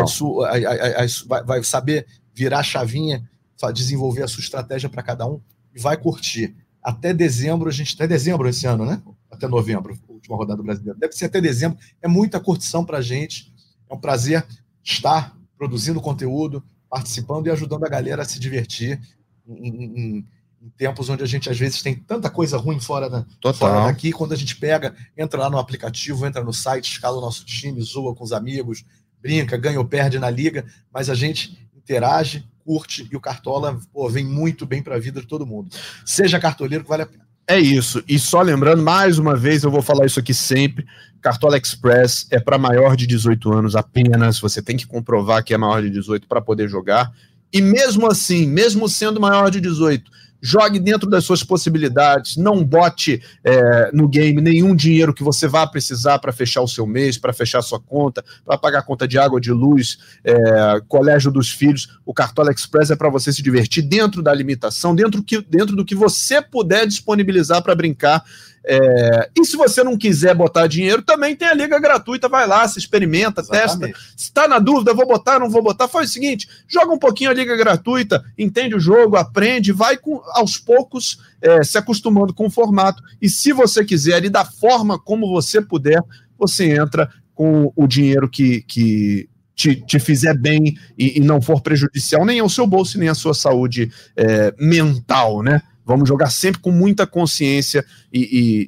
Vai, vai saber virar a chavinha, desenvolver a sua estratégia para cada um e vai curtir. Até dezembro, a gente. Até dezembro esse ano, né? Até novembro, última rodada brasileira. Deve ser até dezembro. É muita curtição para a gente. É um prazer estar produzindo conteúdo, participando e ajudando a galera a se divertir em, em, em tempos onde a gente às vezes tem tanta coisa ruim fora, da, fora daqui. Quando a gente pega, entra lá no aplicativo, entra no site, escala o nosso time, zoa com os amigos, brinca, ganha ou perde na liga, mas a gente interage, curte e o Cartola pô, vem muito bem para a vida de todo mundo. Seja cartoleiro que vale a pena. É isso. E só lembrando, mais uma vez, eu vou falar isso aqui sempre: Cartola Express é para maior de 18 anos apenas. Você tem que comprovar que é maior de 18 para poder jogar. E mesmo assim, mesmo sendo maior de 18, jogue dentro das suas possibilidades, não bote é, no game nenhum dinheiro que você vá precisar para fechar o seu mês, para fechar sua conta, para pagar conta de água, de luz, é, colégio dos filhos. O Cartola Express é para você se divertir dentro da limitação, dentro, que, dentro do que você puder disponibilizar para brincar é, e se você não quiser botar dinheiro, também tem a liga gratuita, vai lá, se experimenta, Exatamente. testa. Se está na dúvida, vou botar, não vou botar, faz o seguinte: joga um pouquinho a liga gratuita, entende o jogo, aprende, vai com, aos poucos é, se acostumando com o formato. E se você quiser, e da forma como você puder, você entra com o dinheiro que, que te, te fizer bem e, e, não for prejudicial nem ao seu bolso, nem à sua saúde é, mental, né? Vamos jogar sempre com muita consciência e,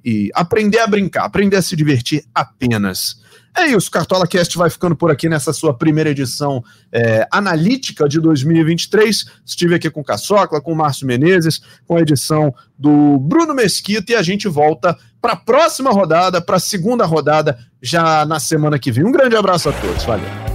e, e, aprender a brincar, aprender a se divertir apenas. É isso, Cartola Cast vai ficando por aqui nessa sua primeira edição é, analítica de 2023. Estive aqui com o Caçocla, com Márcio Menezes, com a edição do Bruno Mesquita e a gente volta para a próxima rodada, para a segunda rodada, já na semana que vem. Um grande abraço a todos, valeu.